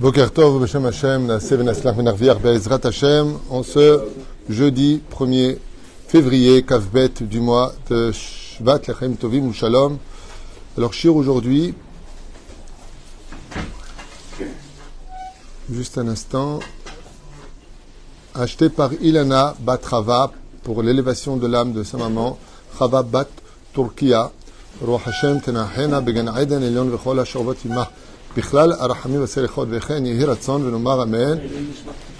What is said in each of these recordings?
Boker Tov, Beshem Hashem, Be'ezrat en ce jeudi 1er février, Kavbet du mois de Shvat, Lechem Tovim Shalom. Alors, Shir aujourd'hui, juste un instant, acheté par Ilana Batrava pour l'élévation de l'âme de sa maman, Chava Bat Turkia, Hashem Tenahena Began Eden Elion Vechol. בכלל הרחמים והסליחות וכן יהי רצון ונאמר אמן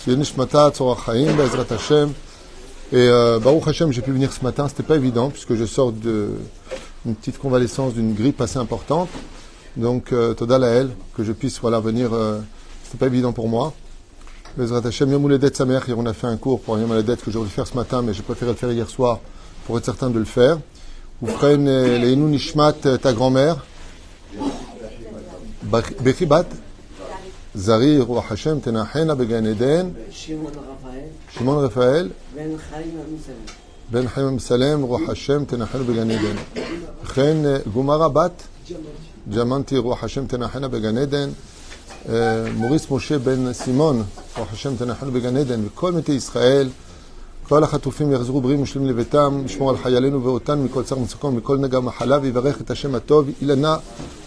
שיהיה נשמתה צורך חיים בעזרת השם et euh, Baruch Hashem, j'ai pu venir ce matin, c'était pas évident puisque je sors d'une petite convalescence d'une grippe assez importante. Donc, euh, Toda Lael, que je puisse voilà, venir, euh, c'était pas évident pour moi. Bezrat Hashem, Yom sa mère, on a fait un cours pour Yom Uledet que j'aurais dû faire ce matin, mais j'ai préféré le faire hier soir pour être certain de le faire. Vous ferez les Nishmat, ta grand-mère, בחיבת זרי רוח השם תנחנה בגן עדן שמעון רפאל בן חיים אמסלם רוח השם תנחנה בגן עדן וכן גומרה בת ג'מנטי רוח השם תנחנה בגן עדן מוריס משה בן סימון רוח השם תנחנה בגן עדן וכל מתי ישראל כל החטופים יחזרו בריאים ושלמים לביתם, לשמור על חיילינו ואותנו מכל צר ומצוקה ומכל נגע מחלה, ויברך את השם הטוב, אילנה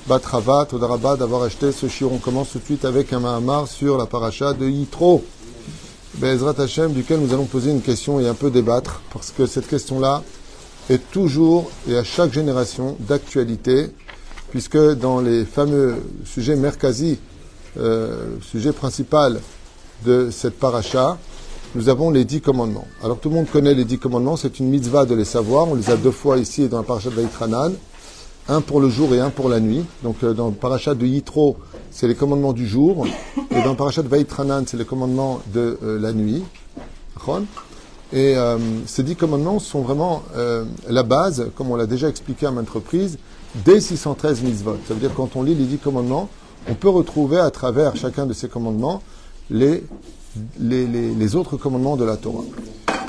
בת חווה, תודה רבה d'avoir acheté ce shiur. On commence tout de suite avec un mahamar sur la paracha de Yitro, Bezrat Hashem, duquel nous allons poser une question et un peu débattre, parce que cette question-là est toujours et à chaque génération d'actualité, puisque dans les fameux sujets merkazi, euh, sujet principal de cette paracha, nous avons les dix commandements. Alors tout le monde connaît les dix commandements, c'est une mitzvah de les savoir. On les a deux fois ici dans la paracha de Vaïtranan, un pour le jour et un pour la nuit. Donc euh, dans le paracha de Yitro, c'est les commandements du jour, et dans le paracha de Vaïtranan, c'est les commandements de euh, la nuit. Et euh, ces dix commandements sont vraiment la base, comme on l'a déjà expliqué à maintes reprises, des 613 mitzvot. Ça veut dire quand on lit les dix commandements, on peut retrouver à travers chacun de ces commandements les les, autres commandements de la Torah.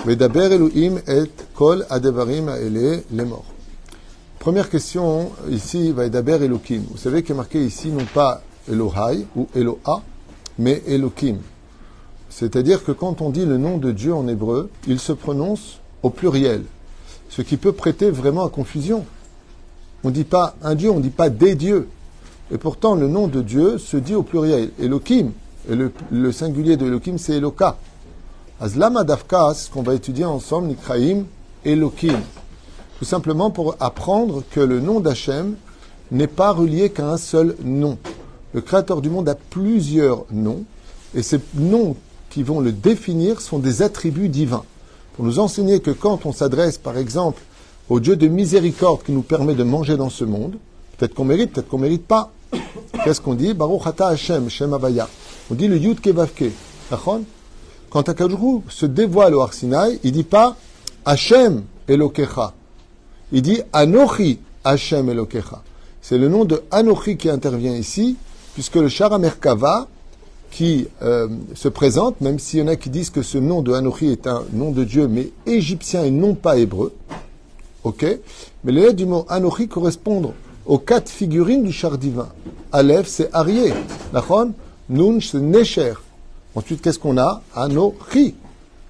Vedaber Elohim et kol adevarim les morts. Première question ici, Vedaber Elohim. Vous savez qu'il est marqué ici non pas Elohai ou Eloha, mais Elohim. C'est-à-dire que quand on dit le nom de Dieu en hébreu, il se prononce au pluriel, ce qui peut prêter vraiment à confusion. On ne dit pas un Dieu, on ne dit pas des dieux. Et pourtant, le nom de Dieu se dit au pluriel, Elohim. Et le, singulier de Elohim, c'est Eloka. Azlama Dafka, ce qu'on va étudier ensemble, Nikraim, Elohim. Tout simplement pour apprendre que le nom d'Hachem n'est pas relié qu'à un seul nom. Le Créateur du monde a plusieurs noms, et ces noms qui vont le définir sont des attributs divins. Pour nous enseigner que quand on s'adresse, par exemple, au Dieu de miséricorde qui nous permet de manger dans ce monde, peut-être qu'on mérite, peut-être qu'on mérite pas. Qu'est-ce qu'on dit? Baruch Ata Hashem, Shem Avaya. On dit le Yud Kevavke. Quand Akadjou se dévoile au Arsinaï, il dit pas Hachem Elokecha. Il dit Anochi Hachem Elokecha. C'est le nom de Anochi qui intervient ici, puisque le Shara Merkava, qui euh, se présente, même s'il y en a qui disent que ce nom de Anochi est un nom de Dieu, mais égyptien et non pas hébreu. Ok Mais les lettres du mot Anochi correspondent aux quatre figurines du char divin. Aleph, c'est Arié. Nun, c'est Necher. Ensuite, qu'est-ce qu'on a? Anochi.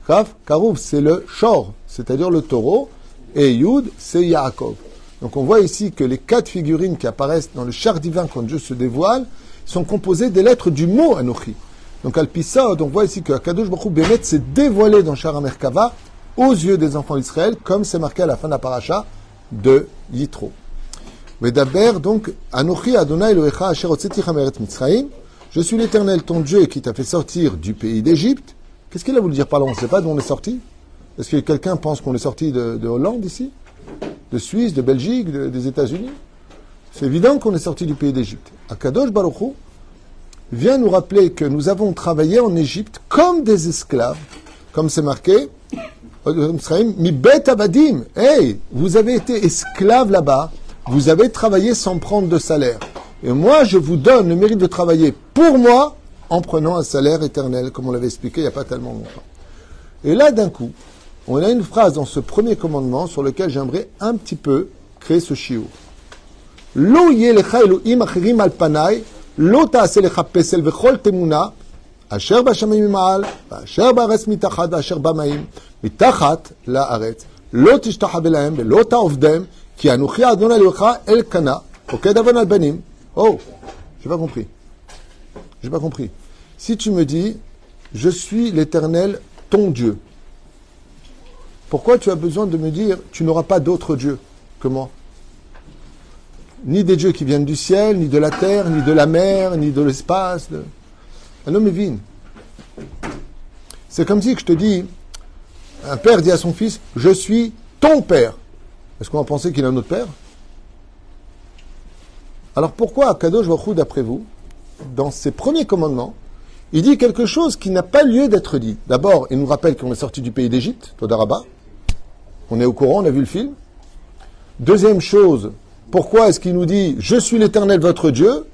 Kaf, Karouf, c'est le Shor, c'est-à-dire le taureau. Et Yud, c'est Yaakov. Donc on voit ici que les quatre figurines qui apparaissent dans le char divin quand Dieu se dévoile sont composées des lettres du mot Anochi. Donc Alpissa, on voit ici que Akadosh Baruch Bemet s'est dévoilé dans Shara Merkava aux yeux des enfants d'Israël, comme c'est marqué à la fin de la paracha de Yitro. Vedaber, donc, Anochi Adonai Elohecha Asher Mitzrayim, je suis l'Éternel, ton Dieu, qui t'a fait sortir du pays d'Égypte. Qu'est-ce qu'il a voulu dire? Par là On ne sait pas d'où on est sorti. Est-ce que quelqu'un pense qu'on est sorti de, Hollande ici? De Suisse, de Belgique, des États-Unis? C'est évident qu'on est sorti du pays d'Égypte. Akadosh Baruchou vient nous rappeler que nous avons travaillé en Égypte comme des esclaves, comme c'est marqué. Bet avadim. Hey, vous avez été esclaves là-bas. Vous avez travaillé sans prendre de salaire. Et moi, je vous donne le mérite de travailler pour moi en prenant un salaire éternel, comme on l'avait expliqué il n'y a pas tellement longtemps. Et là, d'un coup, on a une phrase dans ce premier commandement sur lequel j'aimerais un petit peu créer ce shiur. Lo yelecha Elohim achirim al panai, lo ta'aselecha pesel vechol temuna, asher b'shamayim ma'al, asher ba'aretz mitachat, asher ba'mayim, mitachat la'aretz, lo tishtachabelahem, lo ta'ovdem, ki anuchi adon alecha el kana, oked avon al banim, Oh, j'ai pas compris. J'ai pas compris. Si tu me dis, je suis l'éternel, ton Dieu, pourquoi tu as besoin de me dire, tu n'auras pas d'autre Dieu que moi? Ni des dieux qui viennent du ciel, ni de la terre, ni de la mer, ni de l'espace. De... Un homme est. C'est comme si je te dis, un père dit à son fils, je suis ton père. Est-ce qu'on va penser qu'il a un autre père? Alors pourquoi Kadosh Baruch d'après vous, dans ses premiers commandements, il dit quelque chose qui n'a pas lieu d'être dit? D'abord, il nous rappelle qu'on est sorti du pays d'Égypte, Todaraba. On est au courant, on a vu le film. Deuxième chose, pourquoi est-ce qu'il nous dit Je suis l'éternel votre Dieu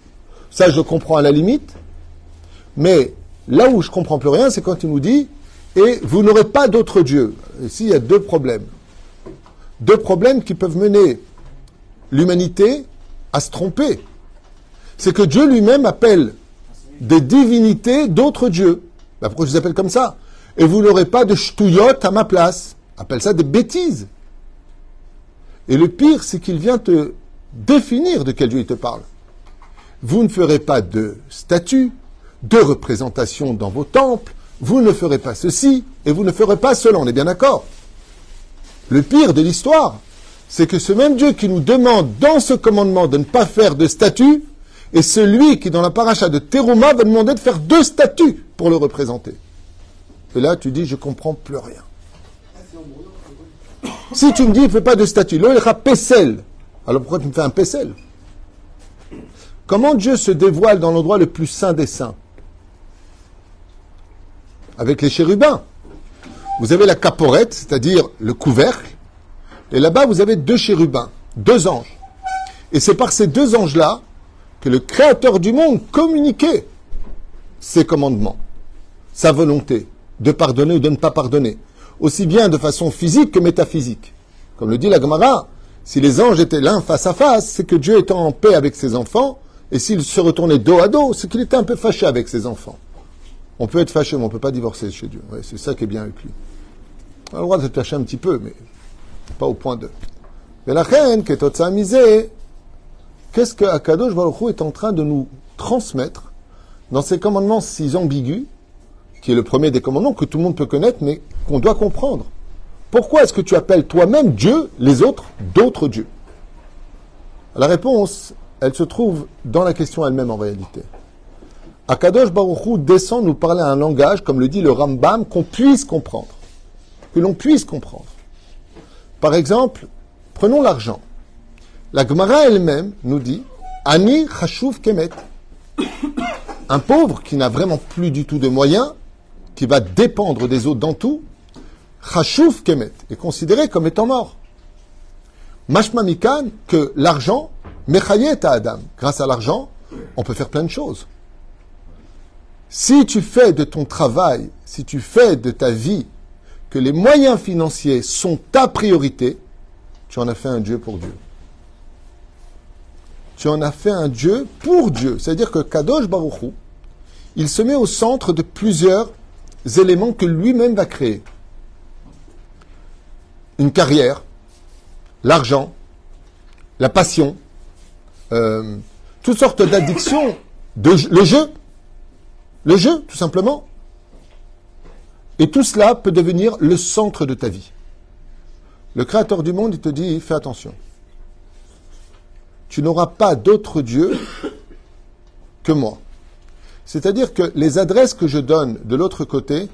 Ça, je comprends à la limite. Mais là où je comprends plus rien, c'est quand il nous dit et vous n'aurez pas d'autre Dieu. Ici, il y a deux problèmes. Deux problèmes qui peuvent mener l'humanité à se tromper. C'est que Dieu lui-même appelle des divinités d'autres dieux. Bah, pourquoi je les appelle comme ça? Et vous n'aurez pas de ch'touillot à ma place. Appelle ça des bêtises. Et le pire, c'est qu'il vient te définir de quel Dieu il te parle. Vous ne ferez pas de statues, de représentations dans vos temples, vous ne ferez pas ceci et vous ne ferez pas cela. On est bien d'accord? Le pire de l'histoire, c'est que ce même Dieu qui nous demande dans ce commandement de ne pas faire de statue est celui qui, dans la paracha de Teruma, va demander de faire deux statues pour le représenter. Et là, tu dis, je comprends plus rien. Si tu me dis, ne fais pas de statue, là, il Pessel. Alors pourquoi tu me fais un Pessel? Comment Dieu se dévoile dans l'endroit le plus saint des saints? Avec les chérubins. Vous avez la caporette, c'est-à-dire le couvercle, et là-bas vous avez deux chérubins, deux anges. Et c'est par ces deux anges-là que le Créateur du monde communiquait ses commandements, sa volonté de pardonner ou de ne pas pardonner, aussi bien de façon physique que métaphysique. Comme le dit la Gemara, si les anges étaient l'un face à face, c'est que Dieu était en paix avec ses enfants, et s'il se retournait dos à dos, c'est qu'il était un peu fâché avec ses enfants. On peut être fâché, mais on ne peut pas divorcer chez Dieu. c'est ça qui est bien avec lui. On a le droit de se fâcher un petit peu, mais pas au point de. Mais la reine, qu'est-ce que Akadosh Baruch est en train de nous transmettre dans ces commandements si ambigus, qui est le premier des commandements que tout le monde peut connaître, mais qu'on doit comprendre? Pourquoi est-ce que tu appelles toi-même Dieu les autres d'autres dieux? La réponse, elle se trouve dans la question elle-même en réalité. Akadosh Baruchou descend nous parler un langage, comme le dit le Rambam, qu'on puisse comprendre. Que l'on puisse comprendre. Par exemple, prenons l'argent. La Gemara elle-même nous dit Ani Chashuv Kemet. Un pauvre qui n'a vraiment plus du tout de moyens, qui va dépendre des autres dans tout, Chashuv Kemet est considéré comme étant mort. Mashma Mikan, que l'argent, Mechayet à Adam. Grâce à l'argent, on peut faire plein de choses. Si tu fais de ton travail, si tu fais de ta vie que les moyens financiers sont ta priorité, tu en as fait un Dieu pour Dieu. Tu en as fait un Dieu pour Dieu. C'est-à-dire que Kadosh Baruchou, il se met au centre de plusieurs éléments que lui-même va créer. Une carrière, l'argent, la passion, euh, toutes sortes d'addictions, le jeu. Le jeu, tout simplement. Et tout cela peut devenir le centre de ta vie. Le Créateur du monde, il te dit, fais attention. Tu n'auras pas d'autre Dieu que moi. C'est-à-dire que les adresses que je donne de l'autre côté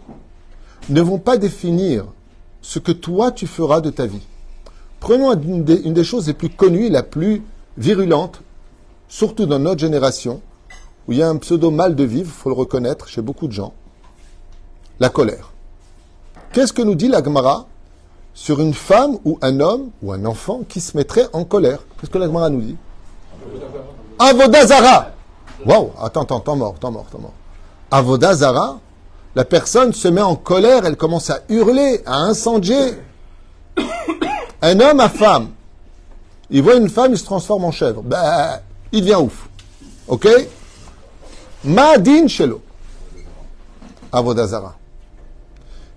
ne vont pas définir ce que toi tu feras de ta vie. Prenons une des, choses les plus connues, la plus virulente, surtout dans notre génération, où il y a un pseudo mal de vivre, il faut le reconnaître chez beaucoup de gens, la colère. Qu'est-ce que nous dit la Gemara sur une femme ou un homme ou un enfant qui se mettrait en colère? Qu'est-ce que la Gemara nous dit? Avodazara Waouh Attends, attends, t'en mort, t'en mort, t'en mort. Avodazara, la personne se met en colère, elle commence à hurler, à incendier. Un homme à femme, il voit une femme, il se transforme en chèvre. Ben, il devient ouf. Ok? Ma'adin shelo. Avodazara.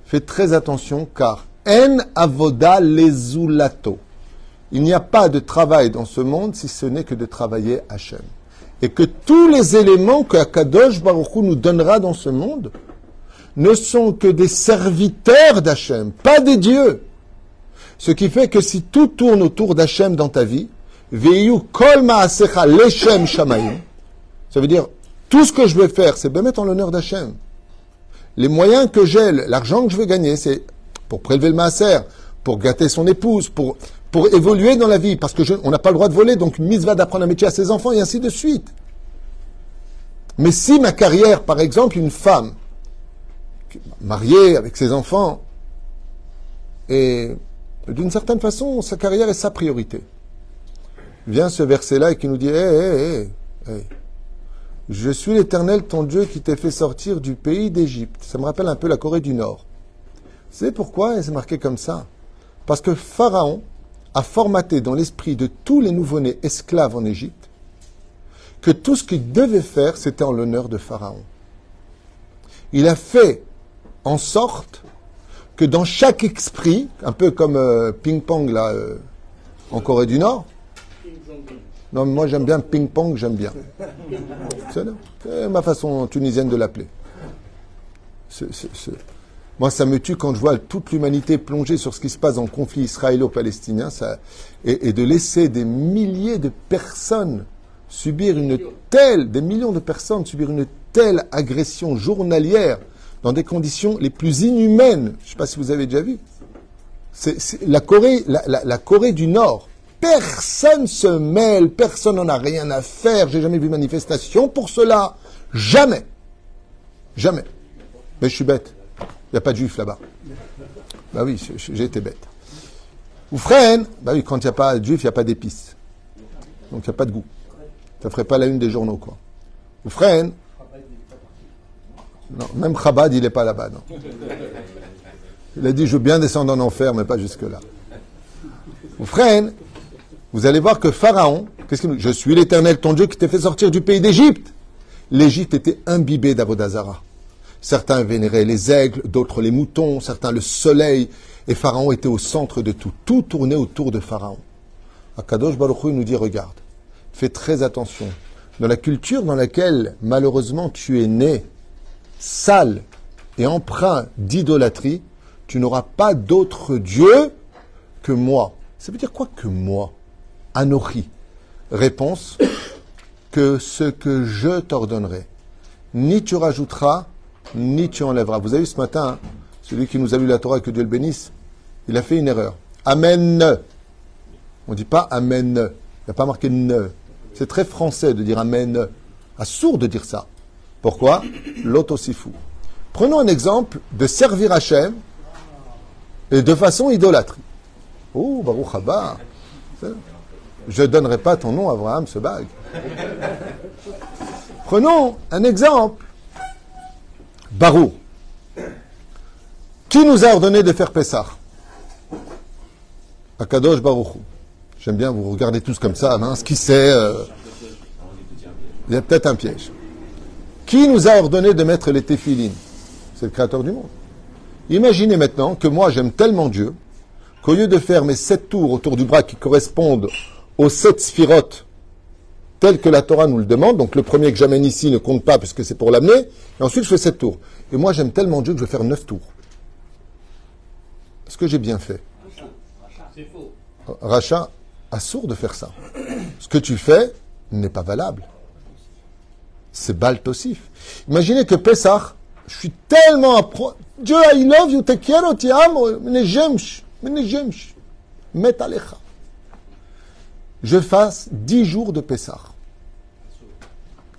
Faites très attention car en avoda lezulato. Il n'y a pas de travail dans ce monde si ce n'est que de travailler Hachem. Et que tous les éléments que Akadosh Baruch Hu nous donnera dans ce monde ne sont que des serviteurs d'Hachem, pas des dieux. Ce qui fait que si tout tourne autour d'Hachem dans ta vie, ça veut dire tout ce que je vais faire, c'est bien mettre en l'honneur d'Hachem. Les moyens que j'ai, l'argent que je vais gagner, c'est pour prélever le maaser, pour gâter son épouse, pour, évoluer dans la vie, parce que on n'a pas le droit de voler, donc mise va d'apprendre un métier à ses enfants et ainsi de suite. Mais si ma carrière, par exemple, une femme mariée avec ses enfants, et d'une certaine façon, sa carrière est sa priorité. Vient ce verset-là et qui nous dit, hé, hé, hé, je suis l'Éternel, ton Dieu, qui t'ai fait sortir du pays d'Égypte. Ça me rappelle un peu la Corée du Nord. C'est pourquoi c'est marqué comme ça? Parce que Pharaon a formaté dans l'esprit de tous les nouveau-nés esclaves en Égypte que tout ce qu'il devait faire, c'était en l'honneur de Pharaon. Il a fait en sorte que dans chaque esprit, un peu comme euh, ping-pong là euh, en Corée du Nord, non, moi j'aime bien ping-pong, j'aime bien. C'est ma façon tunisienne de l'appeler. Moi, ça me tue quand je vois toute l'humanité plongée sur ce qui se passe le conflit israélo-palestinien et, de laisser des milliers de personnes subir une telle, des millions de personnes subir une telle agression journalière dans des conditions les plus inhumaines. Je ne sais pas si vous avez déjà vu. La, Corée du Nord, personne se mêle, personne n'en a rien à faire. J'ai jamais vu manifestation pour cela. Jamais. Jamais. Mais je suis bête. Il n'y a pas de juifs là-bas. Bah oui, j'ai été bête. Ou freine, bah oui, quand il n'y a pas de juifs, il n'y a pas d'épices. Donc il n'y a pas de goût. Ça ne ferait pas la une des journaux, quoi. Ou freine. Non, même Chabad, il n'est pas là-bas, non. Il a dit, je veux bien descendre en enfer, mais pas jusque-là. Ou freine, vous allez voir que Pharaon, qu'est-ce Je suis l'éternel, ton Dieu, qui t'a fait sortir du pays d'Égypte. L'Égypte était imbibée d'Avodazara. Certains vénéraient les aigles, d'autres les moutons, certains le soleil, et Pharaon était au centre de tout. Tout tournait autour de Pharaon. Akadosh Baruch Hu nous dit, regarde, fais très attention. Dans la culture dans laquelle, malheureusement, tu es né, sale et empreint d'idolâtrie, tu n'auras pas d'autre Dieu que moi. Ça veut dire quoi que moi? Anochi. Réponse que ce que je t'ordonnerai. Ni tu rajouteras, ni tu enlèveras. Vous avez vu ce matin, hein, celui qui nous a lu la Torah, que Dieu le bénisse, il a fait une erreur. Amen. On ne dit pas Amen. Il n'y a pas marqué ne. C'est très français de dire Amen. À sourd de dire ça. Pourquoi? L'autre. Prenons un exemple de servir Hachem et de façon idolâtrie. Oh, Baruch Haba. Je ne donnerai pas ton nom à Abraham, ce bague. Prenons un exemple Barou. Qui nous a ordonné de faire Pessah? Akadosh Baruchou. J'aime bien vous regardez tous comme ça, mince, qui sait euh, Il y a peut-être un piège. Qui nous a ordonné de mettre les téphilines? C'est le créateur du monde. Imaginez maintenant que moi j'aime tellement Dieu qu'au lieu de faire mes sept tours autour du bras qui correspondent aux sept sphirotes tel que la Torah nous le demande. Donc le premier que j'amène ici ne compte pas puisque c'est pour l'amener. Et ensuite je fais sept tours. Et moi j'aime tellement Dieu que je vais faire neuf tours. Est-ce que j'ai bien fait C'est faux. Racha a sourd de faire ça. Ce que tu fais n'est pas valable. C'est baltosif. Imaginez que Pessah, je suis tellement appro... Dieu, I love you, te quiero, te amo, met alecha je fasse dix jours de Pessah.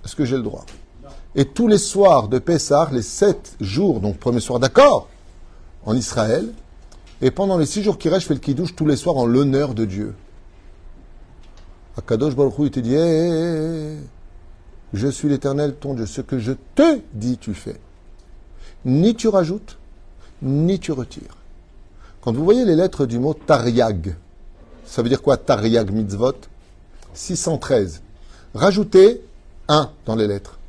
Est-ce que j'ai le droit? Et tous les soirs de Pessah, les sept jours, donc premier soir d'accord, en Israël, et pendant les six jours qui restent, je fais le kiddush tous les soirs en l'honneur de Dieu. Akadosh Baruch Hu, il te dit, je suis l'éternel ton Dieu. Ce que je te dis, tu fais. Ni tu rajoutes, ni tu retires. Quand vous voyez les lettres du mot Tariag, ça veut dire quoi Tariag mitzvot? 613. Rajoutez 1 dans les lettres.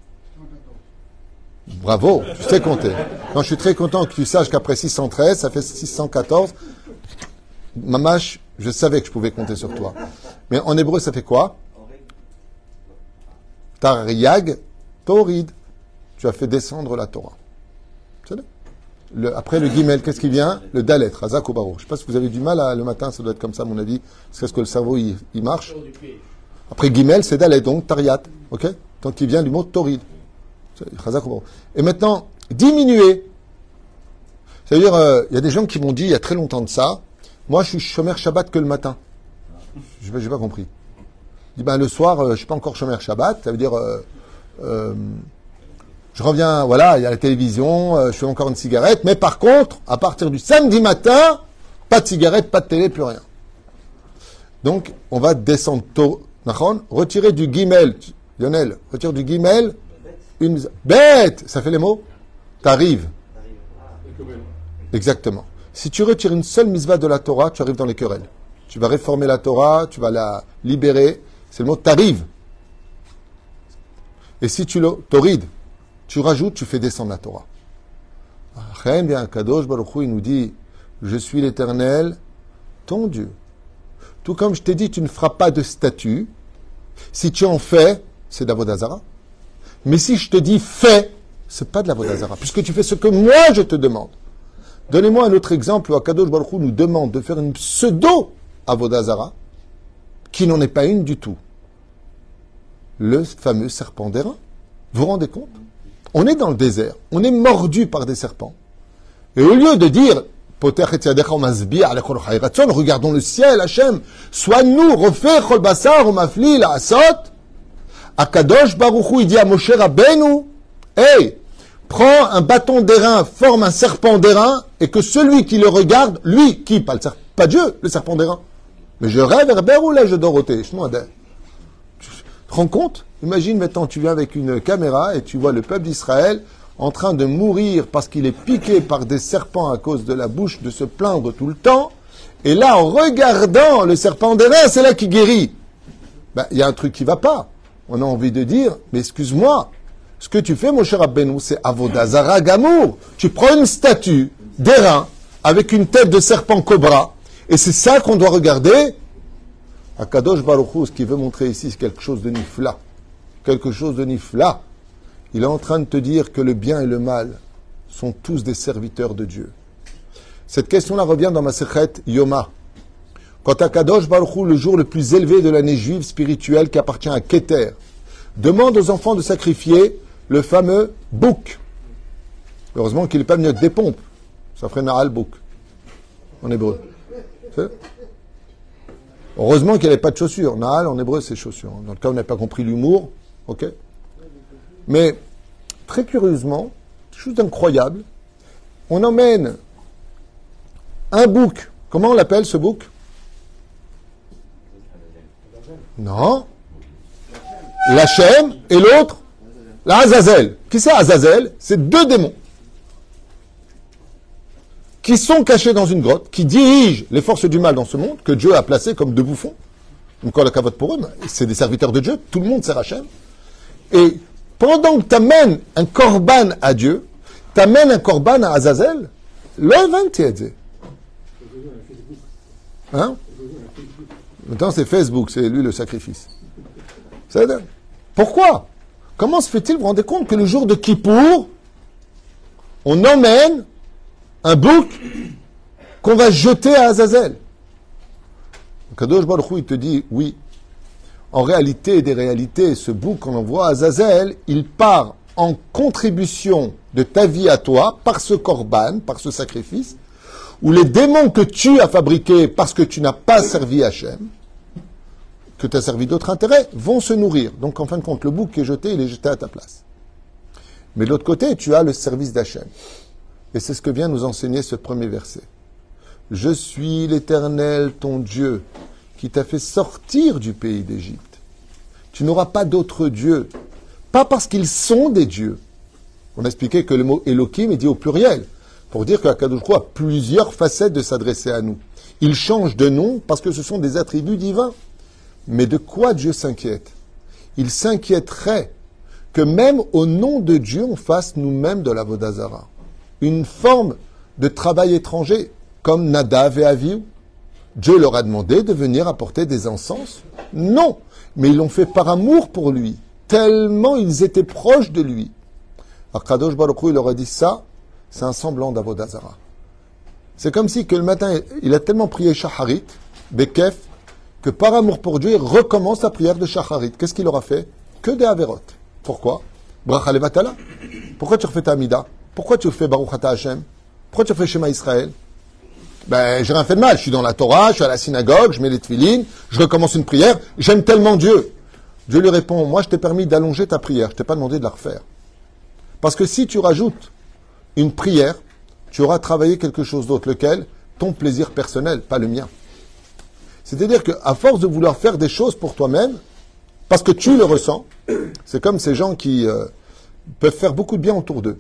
Bravo, tu sais compter. Non, je suis très content que tu saches qu'après 613, ça fait 614. Mamash, je savais que je pouvais compter sur toi. Mais en hébreu, ça fait quoi? Tariag Torid. Tu as fait descendre la Torah. Le, après le guimel, qu'est-ce qui vient? Le dalet, razak ou Je ne sais pas si vous avez du mal à, le matin, ça doit être comme ça, à mon avis. C'est ce que le cerveau, il, marche. Après guimel, c'est dalet, donc tariat. Ok? Donc il vient du mot torid. Et maintenant, diminuer. C'est-à-dire, euh, il y a des gens qui m'ont dit, il y a très longtemps de ça, moi je suis chômeur Shabbat que le matin. Je n'ai pas compris. Je dis, ben, le soir, euh, je ne suis pas encore chômeur Shabbat. Ça veut dire, euh, je reviens, voilà, il y a la télévision, je fais encore une cigarette, mais par contre, à partir du samedi matin, pas de cigarette, pas de télé, plus rien. Donc, on va descendre tôt. Retirer du guimel, Lionel, retire du guimel une bête, ça fait les mots? T'arrives. Exactement. Si tu retires une seule misva de la Torah, tu arrives dans les querelles. Tu vas réformer la Torah, tu vas la libérer. C'est le mot t'arrives. Et si tu le tu rajoutes, tu fais descendre la Torah. bien, Kadosh Baruch il nous dit Je suis l'éternel, ton Dieu. Tout comme je t'ai dit, tu ne feras pas de statut. Si tu en fais, c'est d'Avodazara. Mais si je te dis fais, c'est pas de la Vodazara, puisque tu fais ce que moi je te demande. Donnez-moi un autre exemple où Akadosh Baruch nous demande de faire une pseudo Avodazara, qui n'en est pas une du tout. Le fameux serpent d'airain. Vous vous rendez compte? On est dans le désert, on est mordu par des serpents. Et au lieu de dire, regardons le ciel, Hachem, soit nous, refait Cholbassar, Mafli, la Asot, Akadosh Baruchou, il dit à Moshe Rabbeinu, hey, prends un bâton d'airain, forme un serpent d'airain, et que celui qui le regarde, lui, qui, pas, le pas Dieu, le serpent d'airain. Mais je rêve, Herbert ou là, je Dorothée, je rends compte Imagine maintenant, tu viens avec une caméra et tu vois le peuple d'Israël en train de mourir parce qu'il est piqué par des serpents à cause de la bouche, de se plaindre tout le temps. Et là, en regardant le serpent d'airain, c'est là qu'il guérit. Ben, il y a un truc qui va pas on a envie de dire, mais excuse-moi, ce que tu fais, mon cher Abbenou, c'est Avodazara Gamour. Tu prends une statue d'airain avec une tête de serpent cobra, et c'est ça qu'on doit regarder. Akadosh Baruchou, ce qu'il veut montrer ici, c'est quelque chose de nifla. Quelque chose de nifla. Il est en train de te dire que le bien et le mal sont tous des serviteurs de Dieu. Cette question-là revient dans ma secrète Yoma. Quant à Kadosh Baruch le jour le plus élevé de l'année juive spirituelle qui appartient à Keter, demande aux enfants de sacrifier le fameux bouc. Heureusement qu'il n'est pas venu avec des pompes. Ça ferait Nahal Bouk en hébreu. Heureusement qu'il n'y avait pas de chaussures. Nahal en hébreu c'est chaussures. Dans le cas où on n'a pas compris l'humour, ok Mais très curieusement, chose incroyable, on emmène un bouc. Comment on l'appelle ce bouc? Non. L'Hachem et l'autre, la Azazel. Qui c'est Azazel? C'est deux démons qui sont cachés dans une grotte, qui dirigent les forces du mal dans ce monde, que Dieu a placés comme deux bouffons. Donc, la cavote pour eux, c'est des serviteurs de Dieu, tout le monde sert Hachem. Et pendant que tu amènes un korban à Dieu, tu amènes un korban à Azazel, le Hein? Maintenant, c'est Facebook, c'est lui le sacrifice. Pourquoi? Comment se fait-il, vous vous rendez compte que le jour de Kippour, on emmène un bouc qu'on va jeter à Azazel Kadosh Baruch il te dit, oui, en réalité des réalités, ce bouc qu'on envoie à Azazel, il part en contribution de ta vie à toi par ce korban, par ce sacrifice, où les démons que tu as fabriqués parce que tu n'as pas servi Hachem, que tu as servi d'autres intérêts, vont se nourrir. Donc en fin de compte, le bouc qui est jeté, il est jeté à ta place. Mais de l'autre côté, tu as le service d'Hachem. Et c'est ce que vient nous enseigner ce premier verset. Je suis l'Éternel, ton Dieu, qui t'a fait sortir du pays d'Égypte. Tu n'auras pas d'autres dieux. Pas parce qu'ils sont des dieux. On a expliqué que le mot Elohim est dit au pluriel, pour dire qu'Akadosh a plusieurs facettes de s'adresser à nous. Il change de nom parce que ce sont des attributs divins. Mais de quoi Dieu s'inquiète? Il s'inquiéterait que même au nom de Dieu, on fasse nous-mêmes de la Vodazara. Une forme de travail étranger, comme Nadav et Aviou. Dieu leur a demandé de venir apporter des encens Non, mais ils l'ont fait par amour pour lui, tellement ils étaient proches de lui. Akadosh Baruch il leur a dit ça, c'est un semblant d'Avodazara. C'est comme si que le matin, il a tellement prié Shaharit, Bekef, que par amour pour Dieu, il recommence la prière de Shaharit. Qu'est-ce qu'il aura fait? Que des Averot. Pourquoi? Pourquoi tu refais ta Amida? Pourquoi tu fais Baruch Ata Hashem? Pourquoi tu fais Shema Israël? Ben, j'ai rien fait de mal. Je suis dans la Torah, je suis à la synagogue, je mets les tefilines, je recommence une prière. J'aime tellement Dieu. Dieu lui répond, moi je t'ai permis d'allonger ta prière, je t'ai pas demandé de la refaire. Parce que si tu rajoutes une prière, tu auras travaillé quelque chose d'autre, lequel? Ton plaisir personnel, pas le mien. C'est-à-dire qu'à force de vouloir faire des choses pour toi-même, parce que tu le ressens, c'est comme ces gens qui euh, peuvent faire beaucoup de bien autour d'eux.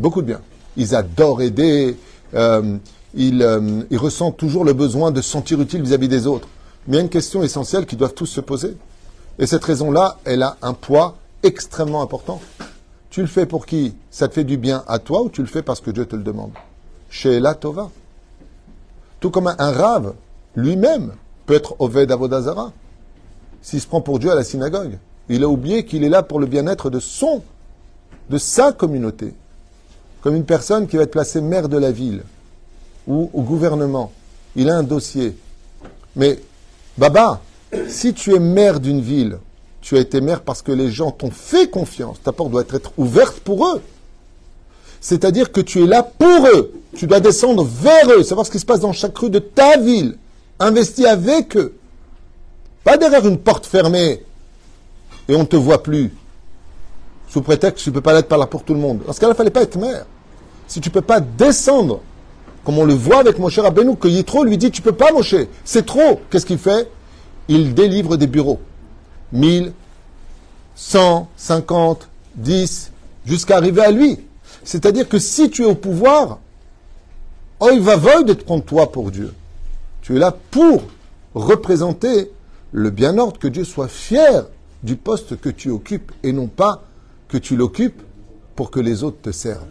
Beaucoup de bien. Ils adorent aider, euh, euh, ils, ressentent toujours le besoin de se sentir utile vis-à-vis des autres. Mais il y a une question essentielle qu'ils doivent tous se poser. Et cette raison-là, elle a un poids extrêmement important. Tu le fais pour qui? Ça te fait du bien à toi ou tu le fais parce que Dieu te le demande? Chez la Tova. Tout comme un, rave, lui-même, peut être Oved Avodazara. S'il se prend pour Dieu à la synagogue, il a oublié qu'il est là pour le bien-être de son, de sa communauté. Comme une personne qui va être placée maire de la ville ou au gouvernement. Il a un dossier. Mais, Baba, si tu es maire d'une ville tu as été maire parce que les gens t'ont fait confiance. Ta porte doit être ouverte pour eux. C'est-à-dire que tu es là pour eux. Tu dois descendre vers eux, savoir ce qui se passe dans chaque rue de ta ville. Investir avec eux. Pas derrière une porte fermée et on ne te voit plus. Sous prétexte que tu ne peux pas l'être par là pour tout le monde. Dans ce ne fallait pas être maire. Si tu ne peux pas descendre, comme on le voit avec mon cher Abenou, que Yitro lui dit Tu ne peux pas, Moshe. C'est trop. Qu'est-ce qu'il fait? Il délivre des bureaux. 1000, 100, 50, 10, jusqu'à arriver à lui. C'est-à-dire que si tu es au pouvoir, oh, il va voler de te prendre toi pour Dieu. Tu es là pour représenter le bien-ordre, que Dieu soit fier du poste que tu occupes et non pas que tu l'occupes pour que les autres te servent.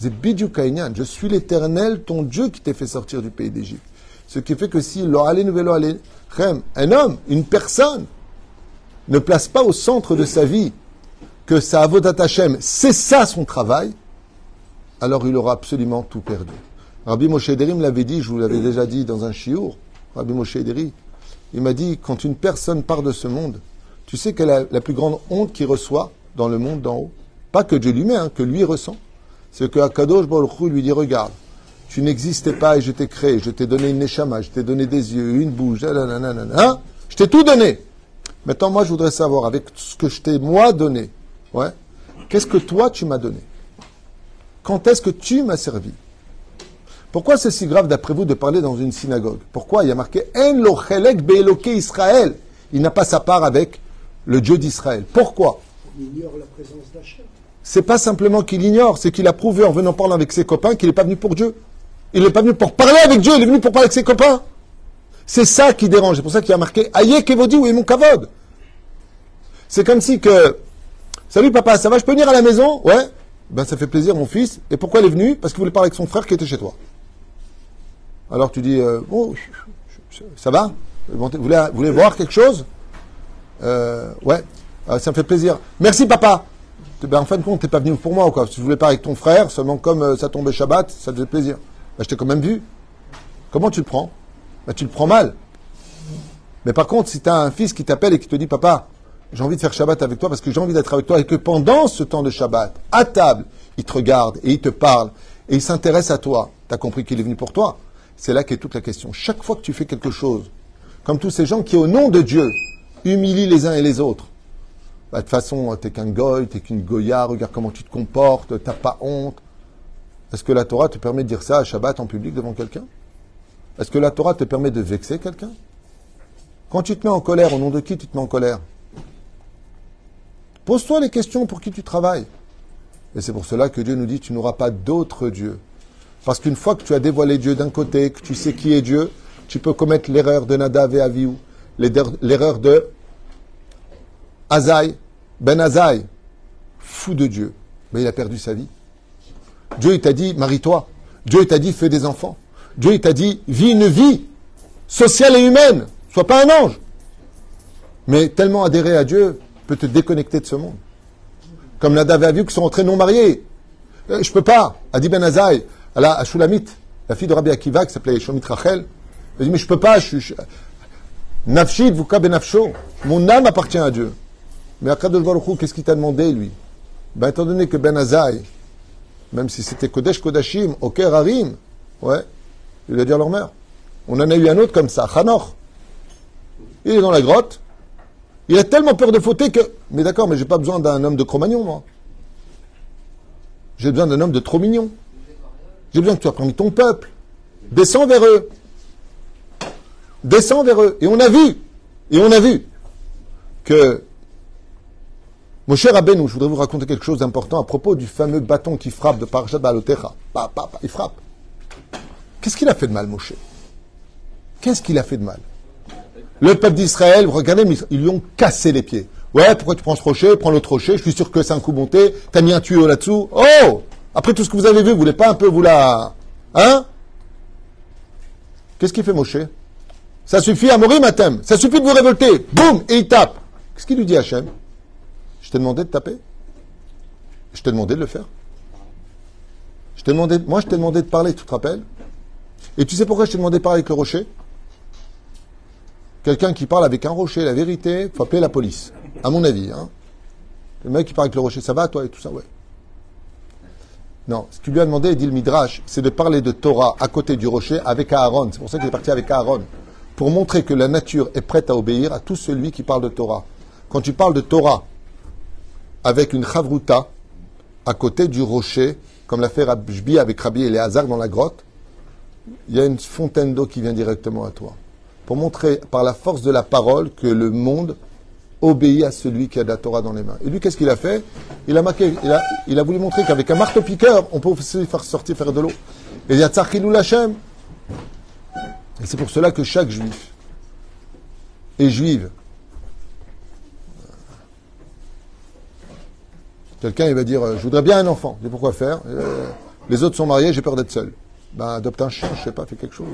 Je suis l'éternel, ton Dieu qui t'ai fait sortir du pays d'Égypte. Ce qui fait que si un homme, une personne, ne place pas au centre de sa vie que sa avodat Hashem, c'est ça son travail, alors il aura absolument tout perdu. Rabbi Moshe Deri me l'avait dit, je vous l'avais déjà dit dans un chiour, Rabbi Moshe Deri, il m'a dit, quand une personne part de ce monde, tu sais quelle est la, plus grande honte qu'il reçoit dans le monde d'en haut. Pas que Dieu lui met, hein, que lui ressent. C'est que Akadosh lui dit, regarde, tu n'existais pas et je t'ai créé, je t'ai donné une neshama, je t'ai donné des yeux, une bouche, hein je t'ai tout donné. Maintenant, moi, je voudrais savoir, avec ce que je t'ai, moi, donné, ouais, qu'est-ce que toi, tu m'as donné? Quand est-ce que tu m'as servi? Pourquoi c'est si grave, d'après vous, de parler dans une synagogue? Pourquoi il y a marqué En be'eloke Israël? Il n'a pas sa part avec le Dieu d'Israël. Pourquoi? Il ignore la présence d'Hachem. C'est pas simplement qu'il ignore, c'est qu'il a prouvé en venant parler avec ses copains qu'il n'est pas venu pour Dieu. Il n'est pas venu pour parler avec Dieu, il est venu pour parler avec ses copains. C'est ça qui dérange. C'est pour ça qu'il a marqué Aïe Kevodi ou mon kavod. C'est comme si que Salut papa, ça va, je peux venir à la maison? Ouais. Ben ça fait plaisir mon fils. Et pourquoi il est venu Parce qu'il voulait parler avec son frère qui était chez toi. Alors tu dis euh, oh, ça va? Vous voulez, voulez, voir quelque chose? Euh, Ouais. Euh, ça me fait plaisir. Merci papa. Ben, en fin de compte, t'es pas venu pour moi ou quoi Si tu voulais parler avec ton frère, seulement comme ça tombait Shabbat, ça te faisait plaisir. Ben, je t'ai quand même vu. Comment tu le prends? Bah, tu le prends mal. Mais par contre, si tu as un fils qui t'appelle et qui te dit, papa, j'ai envie de faire Shabbat avec toi parce que j'ai envie d'être avec toi et que pendant ce temps de Shabbat, à table, il te regarde et il te parle et il s'intéresse à toi, tu as compris qu'il est venu pour toi? C'est là qu'est toute la question. Chaque fois que tu fais quelque chose, comme tous ces gens qui, au nom de Dieu, humilient les uns et les autres, bah, de toute façon, t'es qu'un goy, t'es qu'une goya, regarde comment tu te comportes, t'as pas honte. Est-ce que la Torah te permet de dire ça à Shabbat en public devant quelqu'un? Est-ce que la Torah te permet de vexer quelqu'un? Quand tu te mets en colère, au nom de qui tu te mets en colère? Pose-toi les questions pour qui tu travailles. Et c'est pour cela que Dieu nous dit, tu n'auras pas d'autre Dieu. Parce qu'une fois que tu as dévoilé Dieu d'un côté, que tu sais qui est Dieu, tu peux commettre l'erreur de Nadav et Aviou, l'erreur de Azaï, Ben Azaï. fou de Dieu, mais il a perdu sa vie. Dieu, il t'a dit, marie-toi. Dieu, il t'a dit, fais des enfants. Dieu, il t'a dit, vis une vie sociale et humaine. Sois pas un ange. Mais tellement adhérer à Dieu peut te déconnecter de ce monde. Comme Nadav et Avihu qui sont rentrés non mariés. Euh, Je peux pas. Adi Ben Azaï, à la la fille de Rabbi Akiva qui s'appelait Shomit Rachel, elle dit, mais je peux pas, Nafshit vuka benafsho. Mon âme appartient à Dieu. Mais Akadosh Baruch qu'est-ce qu'il t'a demandé, lui? Ben, Étant donné que Ben Azaï, même si c'était Kodesh Kodashim, Oker Harim, ouais, il a dit leur mère. On en a eu un autre comme ça, Hanor. Il est dans la grotte. Il a tellement peur de fauter que. Mais d'accord, mais j'ai pas besoin d'un homme de Cro-Magnon, moi. J'ai besoin d'un homme de trop mignon. J'ai besoin que tu parmi ton peuple. Descends vers eux. Descends vers eux. Et on a vu, et on a vu que mon cher je voudrais vous raconter quelque chose d'important à propos du fameux bâton qui frappe de Parashat Balotecha. Pa, pa, pa, il frappe. Qu'est-ce qu'il a fait de mal, Moshe? Qu'est-ce qu'il a fait de mal? Le peuple d'Israël, regardez, ils lui ont cassé les pieds. Ouais, pourquoi tu prends ce rocher? Prends l'autre rocher, je suis sûr que c'est un coup monté. T'as mis un tuyau là-dessous. Oh Après tout ce que vous avez vu, vous voulez pas un peu vous la... Hein? Qu'est-ce qu'il fait, Moshe? Ça suffit à mourir, Matem. Ça suffit de vous révolter. Boum Et il tape. Qu'est-ce qu'il lui dit, Hachem? T'ai demandé de taper Je t'ai demandé de le faire je demandé, Moi, je t'ai demandé de parler, tu te rappelles Et tu sais pourquoi je t'ai demandé de parler avec le rocher? Quelqu'un qui parle avec un rocher, la vérité, faut appeler la police. À mon avis. Hein. Le mec qui parle avec le rocher, ça va toi et tout ça, ouais. Non, ce qu'il lui a demandé, dit le Midrash, c'est de parler de Torah à côté du rocher avec Aaron. C'est pour ça qu'il est parti avec Aaron. Pour montrer que la nature est prête à obéir à tout celui qui parle de Torah. Quand tu parles de Torah avec une chavruta à côté du rocher, comme l'a fait Rabbi avec Rabbi Eleazar dans la grotte, il y a une fontaine d'eau qui vient directement à toi. Pour montrer par la force de la parole que le monde obéit à celui qui a la Torah dans les mains. Et lui, qu'est-ce qu'il a fait? Il a, marqué, il, a, voulu montrer qu'avec un marteau-piqueur, on peut aussi faire sortir, faire de l'eau. Et il y a Tzachilou Lachem. Et c'est pour cela que chaque juif et juive, quelqu'un va dire Je voudrais bien un enfant. Dis Pourquoi faire Euh, Les autres sont mariés, j'ai peur d'être seul. Ben, adopte un chien, je sais pas, fais quelque chose.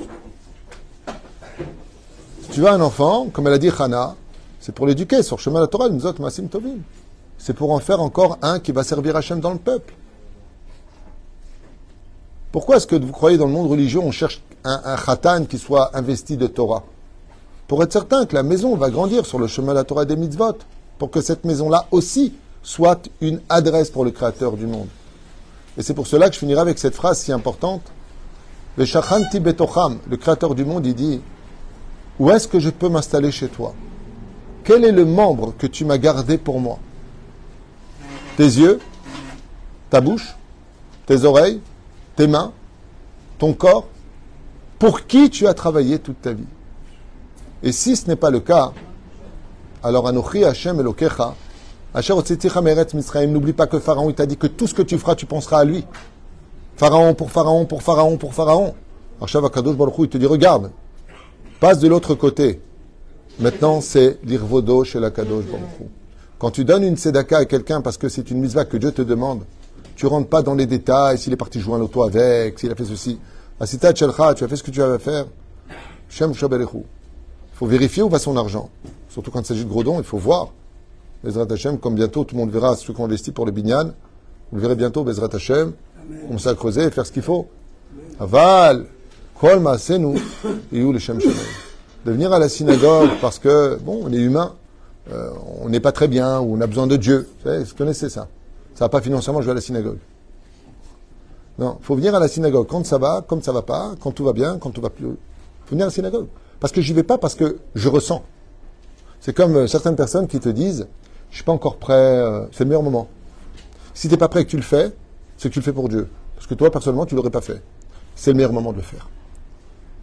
Si tu veux un enfant, comme elle a dit Hana, c'est pour l'éduquer sur le chemin de la Torah, nous autres, Masim Tovim. C'est pour en faire encore un qui va servir Hachem dans le peuple. Pourquoi est-ce que vous croyez dans le monde religieux, on cherche un, un khatan qui soit investi de Torah? Pour être certain que la maison va grandir sur le chemin de la Torah et des mitzvot. Pour que cette maison-là aussi soit une adresse pour le Créateur du monde. Et c'est pour cela que je finirai avec cette phrase si importante. Le Shachanti Betocham, le Créateur du monde, il dit Où est-ce que je peux m'installer chez toi? Quel est le membre que tu m'as gardé pour moi? Tes yeux Ta bouche Tes oreilles Tes mains Ton corps Pour qui tu as travaillé toute ta vie Et si ce n'est pas le cas, alors Anochi Hashem Elokecha, N'oublie pas que Pharaon, t'a dit que tout ce que tu feras, tu penseras à lui. Pharaon pour Pharaon, pour Pharaon, pour Pharaon. Achav Akadosh Baruch il te dit, regarde, passe de l'autre côté. Maintenant, c'est l'irvodo chez Hu. Quand tu donnes une tzedaka à quelqu'un parce que c'est une mitzvah que Dieu te demande, tu rentres pas dans les détails, s'il est parti jouer un loto avec, s'il a fait ceci. Asita Tchelcha, tu as fait ce que tu avais à faire. Shem. Il faut vérifier où va son argent. Surtout quand il s'agit de gros dons, il faut voir. Bezrat Hashem, comme bientôt tout le monde verra ceux qu'on investit pour les binyan, vous le verrez bientôt, Bezrat Hashem, on sait à creuser et faire ce qu'il faut. Aval, kol iyu l'Shem Shalom. De venir à la synagogue parce que, bon, on est humain, euh, on n'est pas très bien, ou on a besoin de Dieu. Vous, savez, vous connaissez ça. Ça va pas financièrement, je vais à la synagogue. Non, faut venir à la synagogue quand ça va, quand ça va pas, quand tout va bien, quand tout va plus. faut venir à la synagogue. Parce que j'y vais pas parce que je ressens. C'est comme euh, certaines personnes qui te disent, je suis pas encore prêt, euh, c'est le meilleur moment. Si tu n'es pas prêt et que tu le fais, c'est que tu le fais pour Dieu. Parce que toi, personnellement, tu l'aurais pas fait. C'est le meilleur moment de le faire.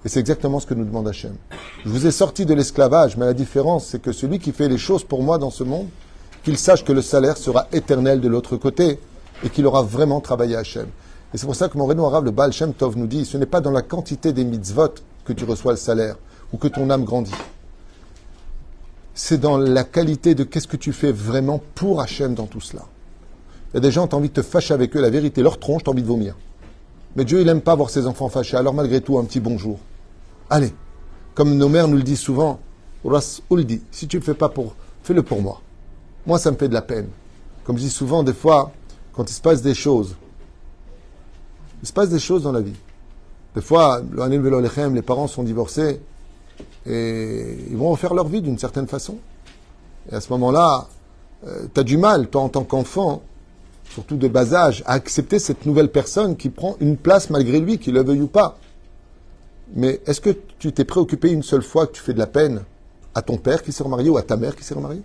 Et c'est exactement ce que nous demande Hachem. Je vous ai sorti de l'esclavage, mais la différence, c'est que celui qui fait les choses pour moi dans ce monde, qu'il sache que le salaire sera éternel de l'autre côté et qu'il aura vraiment travaillé Hachem. Et c'est pour ça que mon arabe, le Baal Shem Tov, nous dit ce n'est pas dans la quantité des mitzvot que tu reçois le salaire ou que ton âme grandit. C'est dans la qualité de qu'est-ce que tu fais vraiment pour Hachem dans tout cela. Il y a des gens, tu as envie de te fâcher avec eux, la vérité, leur tronche, tu as envie de vomir. Mais Dieu, il n'aime pas voir ses enfants fâchés. Alors malgré tout, un petit bonjour. Allez, comme nos mères nous le disent souvent, Ras Uldi, si tu ne le fais pas pour, fais-le pour moi. Moi, ça me fait de la peine. Comme je dis souvent, des fois, quand il se passe des choses, il se passe des choses dans la vie. Des fois, les parents sont divorcés et ils vont refaire leur vie d'une certaine façon. Et à ce moment-là, tu as du mal, toi en tant qu'enfant, surtout de bas âge, à accepter cette nouvelle personne qui prend une place malgré lui, qu'il le veuille ou pas. Mais est-ce que tu t'es préoccupé une seule fois que tu fais de la peine à ton père qui s'est remarié ou à ta mère qui s'est remariée?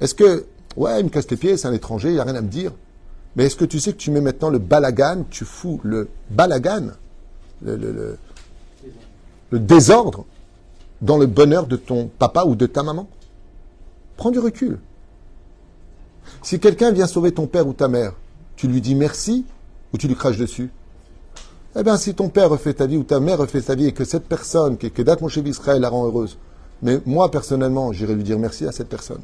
Est-ce que, ouais, il me casse les pieds, c'est un étranger, il n'y a rien à me dire. Mais est-ce que tu sais que tu mets maintenant le balagan, tu fous le balagan, le désordre dans le bonheur de ton papa ou de ta maman. Prends du recul. Si quelqu'un vient sauver ton père ou ta mère, tu lui dis merci ou tu lui craches dessus? Eh bien, si ton père refait ta vie ou ta mère refait ta vie et que cette personne, que, que date mon chef Israël, la rend heureuse, mais moi, personnellement, j'irai lui dire merci à cette personne.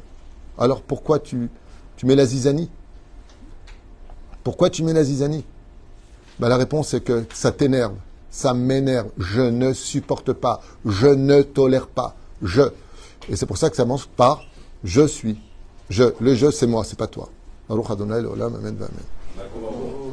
Alors pourquoi tu, tu mets la zizanie? Pourquoi tu mets la zizanie? Ben, La réponse est que ça t'énerve, ça m'énerve, je ne supporte pas, je ne tolère pas, je. Et c'est pour ça que ça commence par je suis. Je, le je, c'est moi, c'est pas toi. Amen, amen.